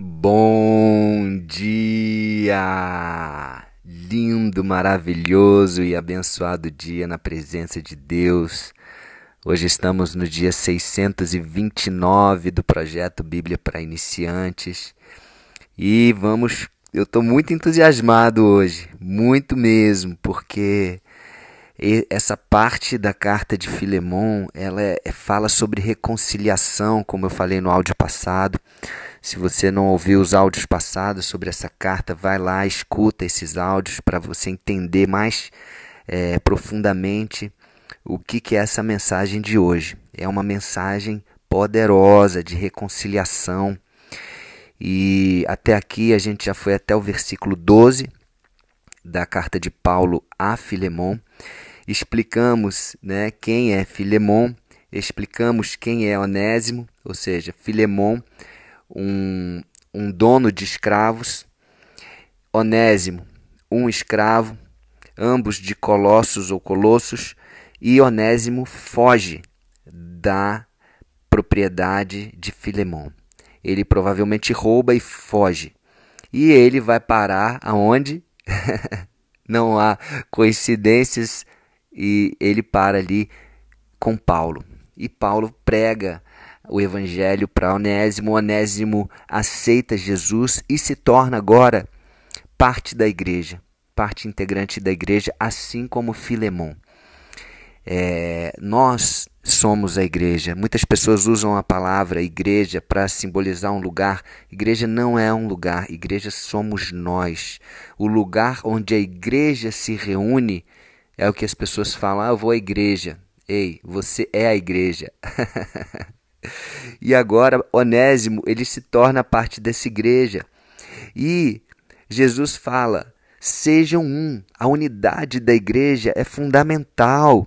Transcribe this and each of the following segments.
Bom dia! Lindo, maravilhoso e abençoado dia na presença de Deus. Hoje estamos no dia 629 do projeto Bíblia para Iniciantes e vamos. Eu estou muito entusiasmado hoje, muito mesmo, porque essa parte da carta de Filemon ela é, fala sobre reconciliação, como eu falei no áudio passado. Se você não ouviu os áudios passados sobre essa carta, vai lá, escuta esses áudios para você entender mais é, profundamente o que, que é essa mensagem de hoje. É uma mensagem poderosa de reconciliação. E até aqui a gente já foi até o versículo 12 da carta de Paulo a Filemon. Explicamos né, quem é Filemon, explicamos quem é Onésimo, ou seja, Filemon um, um dono de escravos, Onésimo, um escravo, ambos de Colossos ou Colossos, e Onésimo foge da propriedade de Filemão. Ele provavelmente rouba e foge. E ele vai parar aonde? Não há coincidências e ele para ali com Paulo. E Paulo prega o evangelho para Onésimo. Onésimo aceita Jesus e se torna agora parte da igreja, parte integrante da igreja, assim como Filemon. É, nós somos a igreja. Muitas pessoas usam a palavra igreja para simbolizar um lugar. Igreja não é um lugar, igreja somos nós. O lugar onde a igreja se reúne é o que as pessoas falam: ah, eu vou à igreja. Ei, você é a igreja. E agora Onésimo, ele se torna parte dessa igreja. E Jesus fala: sejam um. A unidade da igreja é fundamental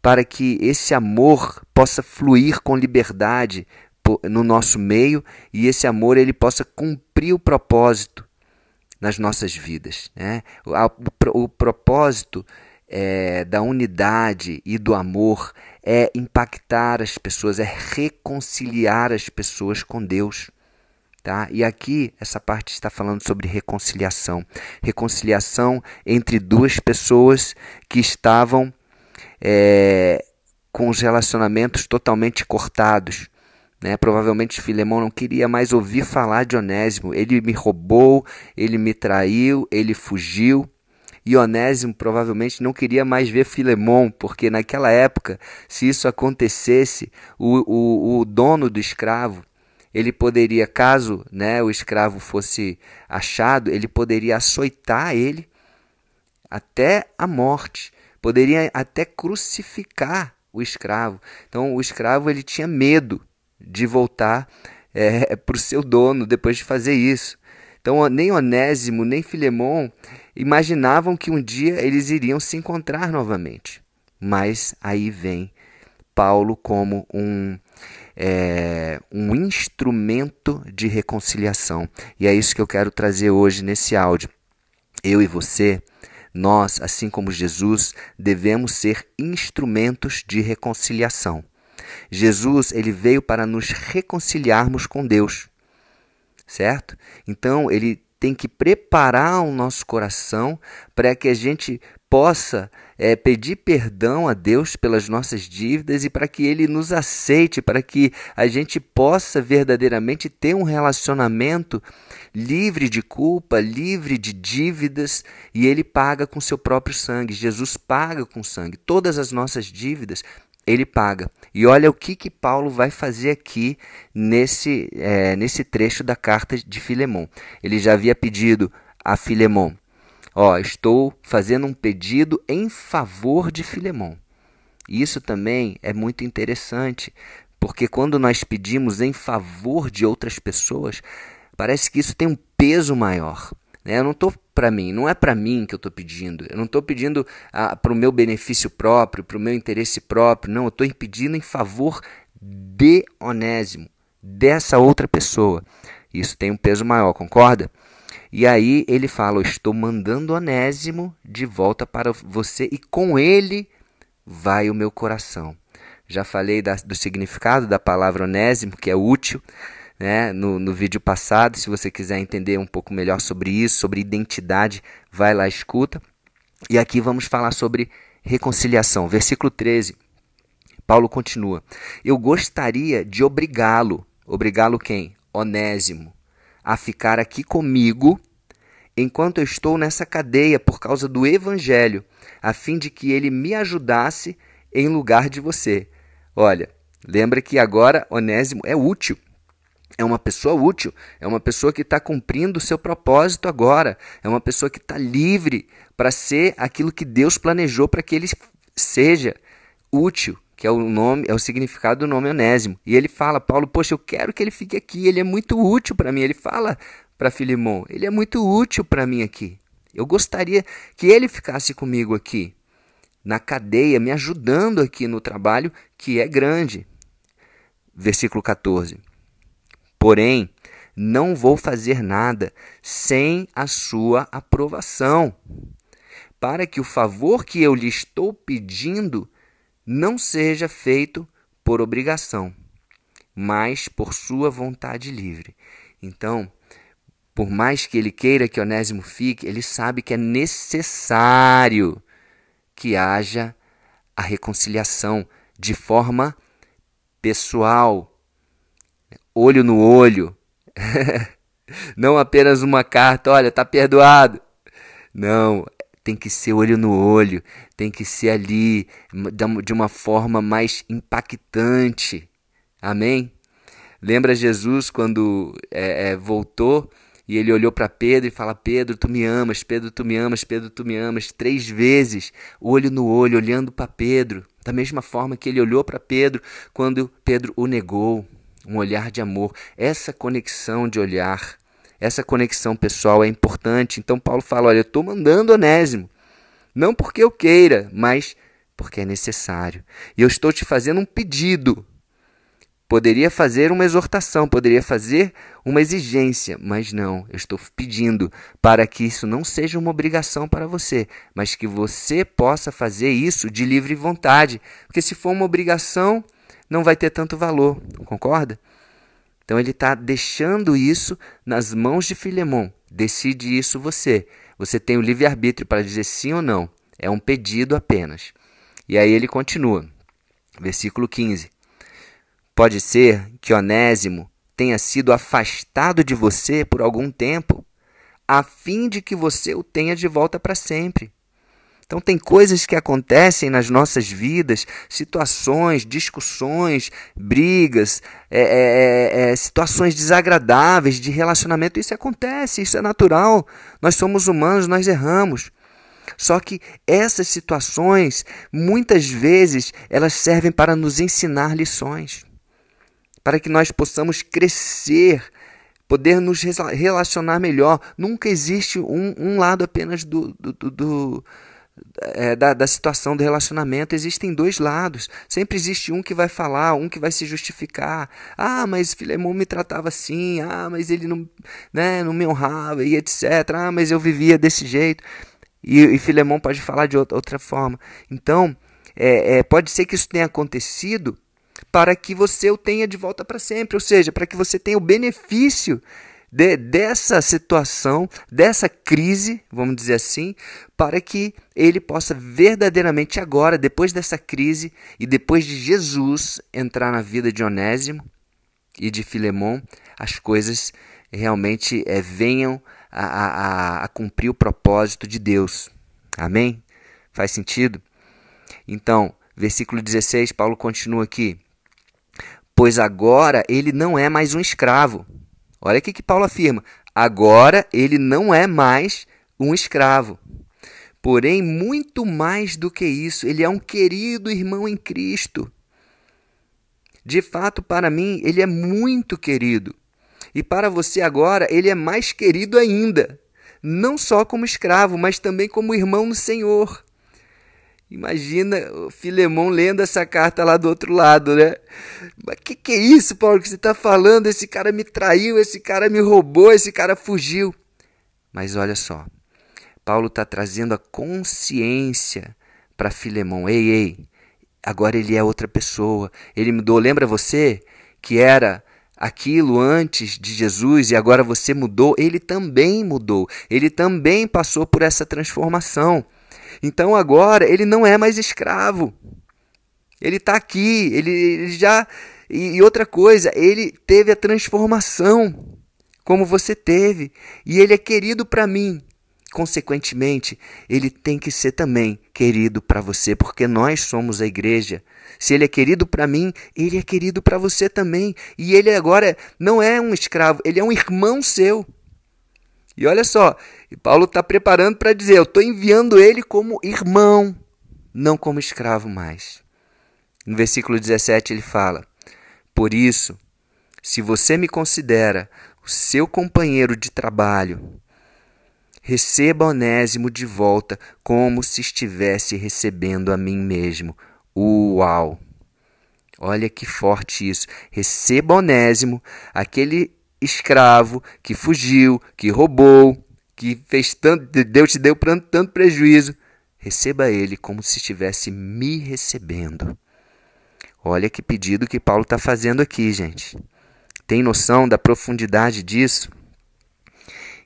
para que esse amor possa fluir com liberdade no nosso meio e esse amor ele possa cumprir o propósito nas nossas vidas. Né? O, o propósito é, da unidade e do amor é impactar as pessoas, é reconciliar as pessoas com Deus. Tá? E aqui essa parte está falando sobre reconciliação. Reconciliação entre duas pessoas que estavam é, com os relacionamentos totalmente cortados. Né? Provavelmente Filemão não queria mais ouvir falar de Onésimo. Ele me roubou, ele me traiu, ele fugiu. E Onésimo provavelmente não queria mais ver Filemon, porque naquela época, se isso acontecesse, o, o, o dono do escravo, ele poderia, caso né, o escravo fosse achado, ele poderia açoitar ele até a morte, poderia até crucificar o escravo. Então o escravo ele tinha medo de voltar é, para o seu dono depois de fazer isso. Então, nem Onésimo, nem Filemon imaginavam que um dia eles iriam se encontrar novamente. Mas aí vem Paulo como um, é, um instrumento de reconciliação. E é isso que eu quero trazer hoje nesse áudio. Eu e você, nós, assim como Jesus, devemos ser instrumentos de reconciliação. Jesus, ele veio para nos reconciliarmos com Deus certo? Então ele tem que preparar o nosso coração para que a gente possa é, pedir perdão a Deus pelas nossas dívidas e para que Ele nos aceite, para que a gente possa verdadeiramente ter um relacionamento livre de culpa, livre de dívidas e Ele paga com seu próprio sangue. Jesus paga com sangue todas as nossas dívidas ele paga. E olha o que, que Paulo vai fazer aqui nesse, é, nesse trecho da carta de Filemon. Ele já havia pedido a Filemon: Ó, estou fazendo um pedido em favor de Filemon. Isso também é muito interessante, porque quando nós pedimos em favor de outras pessoas, parece que isso tem um peso maior. Né? Eu não estou para mim, não é para mim que eu estou pedindo. Eu não estou pedindo ah, para o meu benefício próprio, para o meu interesse próprio. Não, eu estou pedindo em favor de Onésimo, dessa outra pessoa. Isso tem um peso maior, concorda? E aí ele fala: Eu estou mandando Onésimo de volta para você, e com ele vai o meu coração. Já falei da, do significado da palavra onésimo, que é útil, né, no, no vídeo passado. Se você quiser entender um pouco melhor sobre isso, sobre identidade, vai lá escuta. E aqui vamos falar sobre reconciliação. Versículo 13. Paulo continua: Eu gostaria de obrigá-lo, obrigá-lo quem? Onésimo, a ficar aqui comigo enquanto eu estou nessa cadeia por causa do evangelho, a fim de que ele me ajudasse em lugar de você. Olha, lembra que agora Onésimo é útil. É uma pessoa útil, é uma pessoa que está cumprindo o seu propósito agora, é uma pessoa que está livre para ser aquilo que Deus planejou para que ele seja útil, que é o nome, é o significado do nome Onésimo. E ele fala, Paulo, poxa, eu quero que ele fique aqui, ele é muito útil para mim. Ele fala para Filimão, ele é muito útil para mim aqui. Eu gostaria que ele ficasse comigo aqui na cadeia, me ajudando aqui no trabalho que é grande. Versículo 14. Porém, não vou fazer nada sem a sua aprovação, para que o favor que eu lhe estou pedindo não seja feito por obrigação, mas por sua vontade livre. Então, por mais que ele queira que Onésimo fique, ele sabe que é necessário que haja a reconciliação de forma pessoal, olho no olho. Não apenas uma carta, olha, tá perdoado. Não, tem que ser olho no olho, tem que ser ali de uma forma mais impactante. Amém? Lembra Jesus quando é, é, voltou e ele olhou para Pedro e fala: Pedro, tu me amas, Pedro, tu me amas, Pedro, tu me amas, três vezes, olho no olho, olhando para Pedro, da mesma forma que ele olhou para Pedro quando Pedro o negou. Um olhar de amor, essa conexão de olhar, essa conexão pessoal é importante. Então, Paulo fala: Olha, eu estou mandando Onésimo, não porque eu queira, mas porque é necessário. E eu estou te fazendo um pedido. Poderia fazer uma exortação, poderia fazer uma exigência, mas não, eu estou pedindo para que isso não seja uma obrigação para você, mas que você possa fazer isso de livre vontade, porque se for uma obrigação, não vai ter tanto valor, concorda? Então ele está deixando isso nas mãos de Filemon. Decide isso você. Você tem o livre-arbítrio para dizer sim ou não. É um pedido apenas. E aí ele continua. Versículo 15. Pode ser que Onésimo tenha sido afastado de você por algum tempo, a fim de que você o tenha de volta para sempre. Então, tem coisas que acontecem nas nossas vidas, situações, discussões, brigas, é, é, é, é situações desagradáveis de relacionamento. Isso acontece, isso é natural. Nós somos humanos, nós erramos. Só que essas situações, muitas vezes, elas servem para nos ensinar lições para que nós possamos crescer, poder nos relacionar melhor. Nunca existe um, um lado apenas do, do, do, do é, da, da situação do relacionamento. Existem dois lados. Sempre existe um que vai falar, um que vai se justificar. Ah, mas Filemão me tratava assim. Ah, mas ele não, né, não me honrava e etc. Ah, mas eu vivia desse jeito. E, e Filemão pode falar de outra, outra forma. Então, é, é, pode ser que isso tenha acontecido para que você o tenha de volta para sempre, ou seja, para que você tenha o benefício de, dessa situação, dessa crise, vamos dizer assim, para que ele possa verdadeiramente agora, depois dessa crise e depois de Jesus entrar na vida de Onésimo e de Filemão, as coisas realmente é, venham a, a, a cumprir o propósito de Deus. Amém? Faz sentido? Então, versículo 16, Paulo continua aqui pois agora ele não é mais um escravo. Olha o que Paulo afirma. Agora ele não é mais um escravo. Porém, muito mais do que isso, ele é um querido irmão em Cristo. De fato, para mim, ele é muito querido. E para você agora, ele é mais querido ainda. Não só como escravo, mas também como irmão no Senhor. Imagina o Filemão lendo essa carta lá do outro lado, né? Mas que que é isso, Paulo, que você está falando? Esse cara me traiu, esse cara me roubou, esse cara fugiu. Mas olha só, Paulo está trazendo a consciência para Filemão. Ei, ei, agora ele é outra pessoa. Ele mudou. Lembra você que era aquilo antes de Jesus e agora você mudou, ele também mudou. Ele também passou por essa transformação. Então agora ele não é mais escravo. Ele está aqui, ele, ele já. E, e outra coisa, ele teve a transformação como você teve. E ele é querido para mim. Consequentemente, ele tem que ser também querido para você, porque nós somos a igreja. Se ele é querido para mim, ele é querido para você também. E ele agora não é um escravo, ele é um irmão seu. E olha só, Paulo está preparando para dizer: eu estou enviando ele como irmão, não como escravo mais. No versículo 17 ele fala: Por isso, se você me considera o seu companheiro de trabalho, receba Onésimo de volta como se estivesse recebendo a mim mesmo. Uau! Olha que forte isso. Receba Onésimo, aquele escravo que fugiu, que roubou, que fez tanto, Deus te deu tanto prejuízo. Receba ele como se estivesse me recebendo. Olha que pedido que Paulo está fazendo aqui, gente. Tem noção da profundidade disso?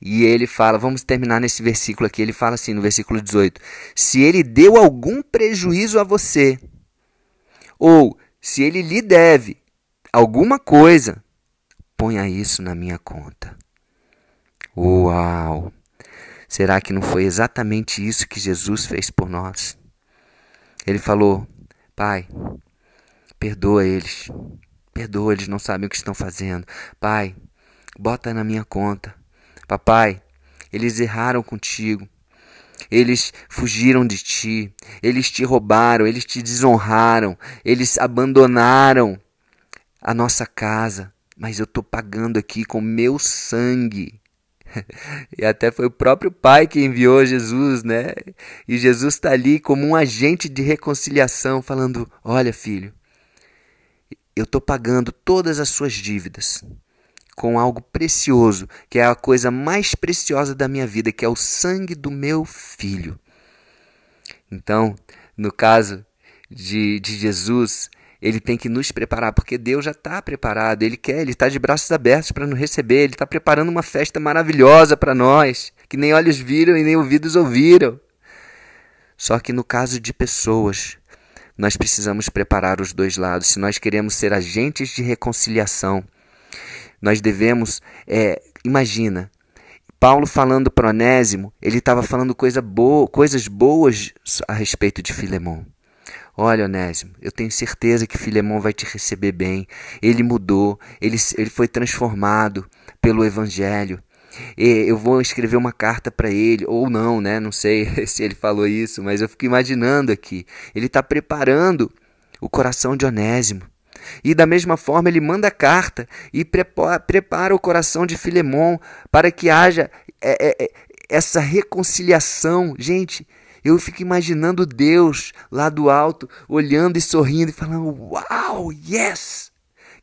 E ele fala, vamos terminar nesse versículo aqui. Ele fala assim no versículo 18: Se ele deu algum prejuízo a você, ou se ele lhe deve alguma coisa, ponha isso na minha conta. Uau! Será que não foi exatamente isso que Jesus fez por nós? Ele falou: Pai, perdoa eles. Perdoa, eles não sabem o que estão fazendo. Pai, bota na minha conta. Papai, eles erraram contigo. Eles fugiram de ti, eles te roubaram, eles te desonraram, eles abandonaram a nossa casa, mas eu estou pagando aqui com meu sangue. E até foi o próprio Pai que enviou Jesus, né? E Jesus está ali como um agente de reconciliação, falando: Olha, filho, eu estou pagando todas as suas dívidas com algo precioso, que é a coisa mais preciosa da minha vida, que é o sangue do meu filho. Então, no caso de, de Jesus, ele tem que nos preparar, porque Deus já está preparado, Ele quer, Ele está de braços abertos para nos receber, Ele está preparando uma festa maravilhosa para nós, que nem olhos viram e nem ouvidos ouviram. Só que no caso de pessoas, nós precisamos preparar os dois lados. Se nós queremos ser agentes de reconciliação, nós devemos, é, imagina, Paulo falando para Onésimo, ele estava falando coisa boa, coisas boas a respeito de Filemão. Olha, Onésimo, eu tenho certeza que Filemão vai te receber bem. Ele mudou, ele, ele foi transformado pelo Evangelho. E eu vou escrever uma carta para ele, ou não, né? Não sei se ele falou isso, mas eu fico imaginando aqui. Ele está preparando o coração de Onésimo. E da mesma forma ele manda carta e prepara, o coração de Filemon para que haja é, é, é, essa reconciliação. Gente, eu fico imaginando Deus lá do alto, olhando e sorrindo e falando: Uau, yes!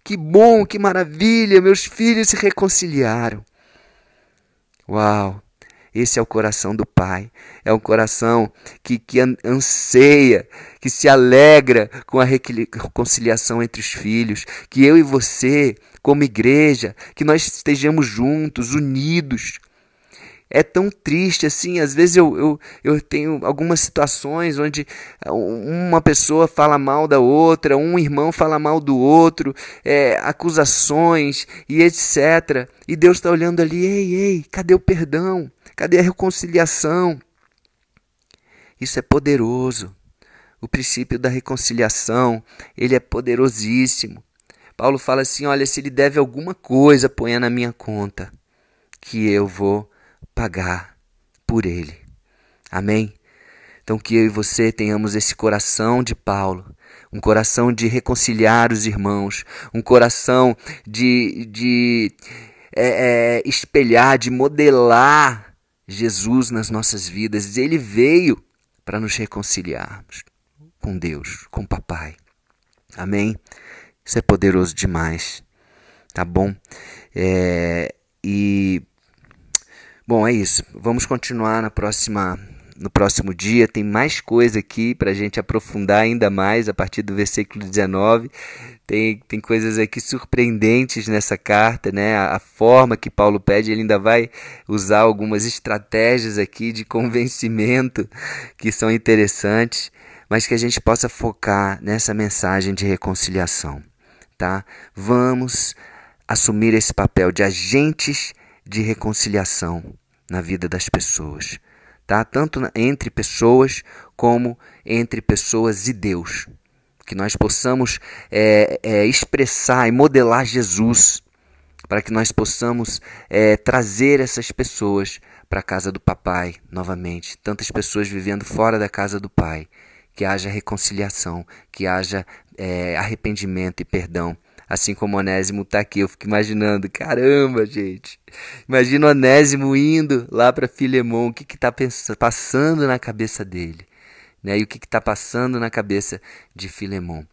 Que bom, que maravilha, meus filhos se reconciliaram. Uau! Esse é o coração do Pai. É um coração que, que anseia, que se alegra com a reconciliação entre os filhos. Que eu e você, como igreja, que nós estejamos juntos, unidos. É tão triste assim, às vezes eu, eu, eu tenho algumas situações onde uma pessoa fala mal da outra, um irmão fala mal do outro, é, acusações e etc. E Deus está olhando ali, ei, ei, cadê o perdão? Cadê a reconciliação? Isso é poderoso. O princípio da reconciliação, ele é poderosíssimo. Paulo fala assim: olha, se ele deve alguma coisa, ponha na minha conta, que eu vou pagar por ele. Amém? Então, que eu e você tenhamos esse coração de Paulo, um coração de reconciliar os irmãos, um coração de, de é, é, espelhar, de modelar Jesus nas nossas vidas. Ele veio para nos reconciliarmos com Deus, com o Papai. Amém? Isso é poderoso demais. Tá bom? É, e. Bom, é isso. Vamos continuar na próxima no próximo dia. Tem mais coisa aqui para a gente aprofundar ainda mais a partir do versículo 19. Tem, tem coisas aqui surpreendentes nessa carta, né? A, a, forma que Paulo pede, ele ainda vai usar algumas estratégias aqui de convencimento que são interessantes, mas que a gente possa focar nessa mensagem de reconciliação, tá? Vamos assumir esse papel de agentes de reconciliação na vida das pessoas, tá? Tanto entre pessoas como entre pessoas e Deus que nós possamos é, é, expressar e modelar Jesus, para que nós possamos é, trazer essas pessoas para a casa do Papai novamente. Tantas pessoas vivendo fora da casa do Pai. Que haja reconciliação, que haja é, arrependimento e perdão. Assim como Onésimo está aqui, eu fico imaginando, caramba, gente. Imagina Onésimo indo lá para Filemão, o que está passando na cabeça dele né? E o que está passando na cabeça de Filemon.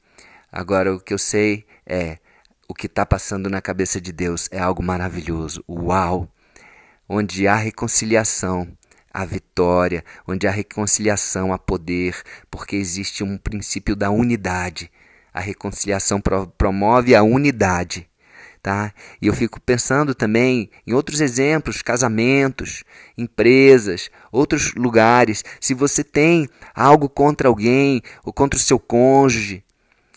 Agora, o que eu sei é o que está passando na cabeça de Deus é algo maravilhoso. Uau! Onde há reconciliação, há vitória, onde há reconciliação, há poder, porque existe um princípio da unidade. A reconciliação promove a unidade tá? E eu fico pensando também em outros exemplos, casamentos, empresas, outros lugares. Se você tem algo contra alguém ou contra o seu cônjuge,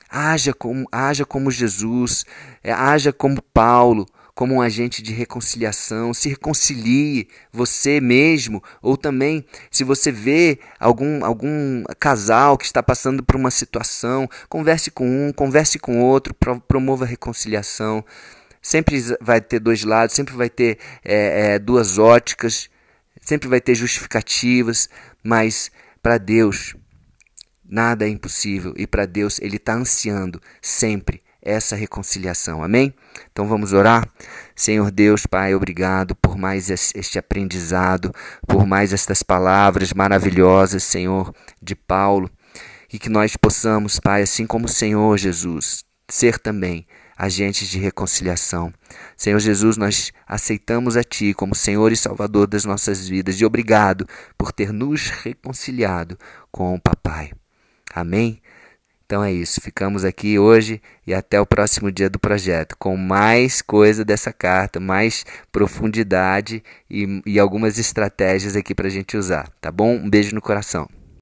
haja como, haja como Jesus, é, haja como Paulo, como um agente de reconciliação, se reconcilie você mesmo, ou também se você vê algum, algum casal que está passando por uma situação, converse com um, converse com outro, promova a reconciliação. Sempre vai ter dois lados, sempre vai ter é, é, duas óticas, sempre vai ter justificativas, mas para Deus nada é impossível e para Deus Ele está ansiando sempre essa reconciliação. Amém? Então vamos orar. Senhor Deus, Pai, obrigado por mais este aprendizado, por mais estas palavras maravilhosas, Senhor, de Paulo. E que nós possamos, Pai, assim como o Senhor Jesus, ser também agentes de reconciliação. Senhor Jesus, nós aceitamos a Ti como Senhor e Salvador das nossas vidas e obrigado por ter nos reconciliado com o Papai. Amém? Então é isso, ficamos aqui hoje e até o próximo dia do projeto, com mais coisa dessa carta, mais profundidade e, e algumas estratégias aqui para a gente usar, tá bom? Um beijo no coração.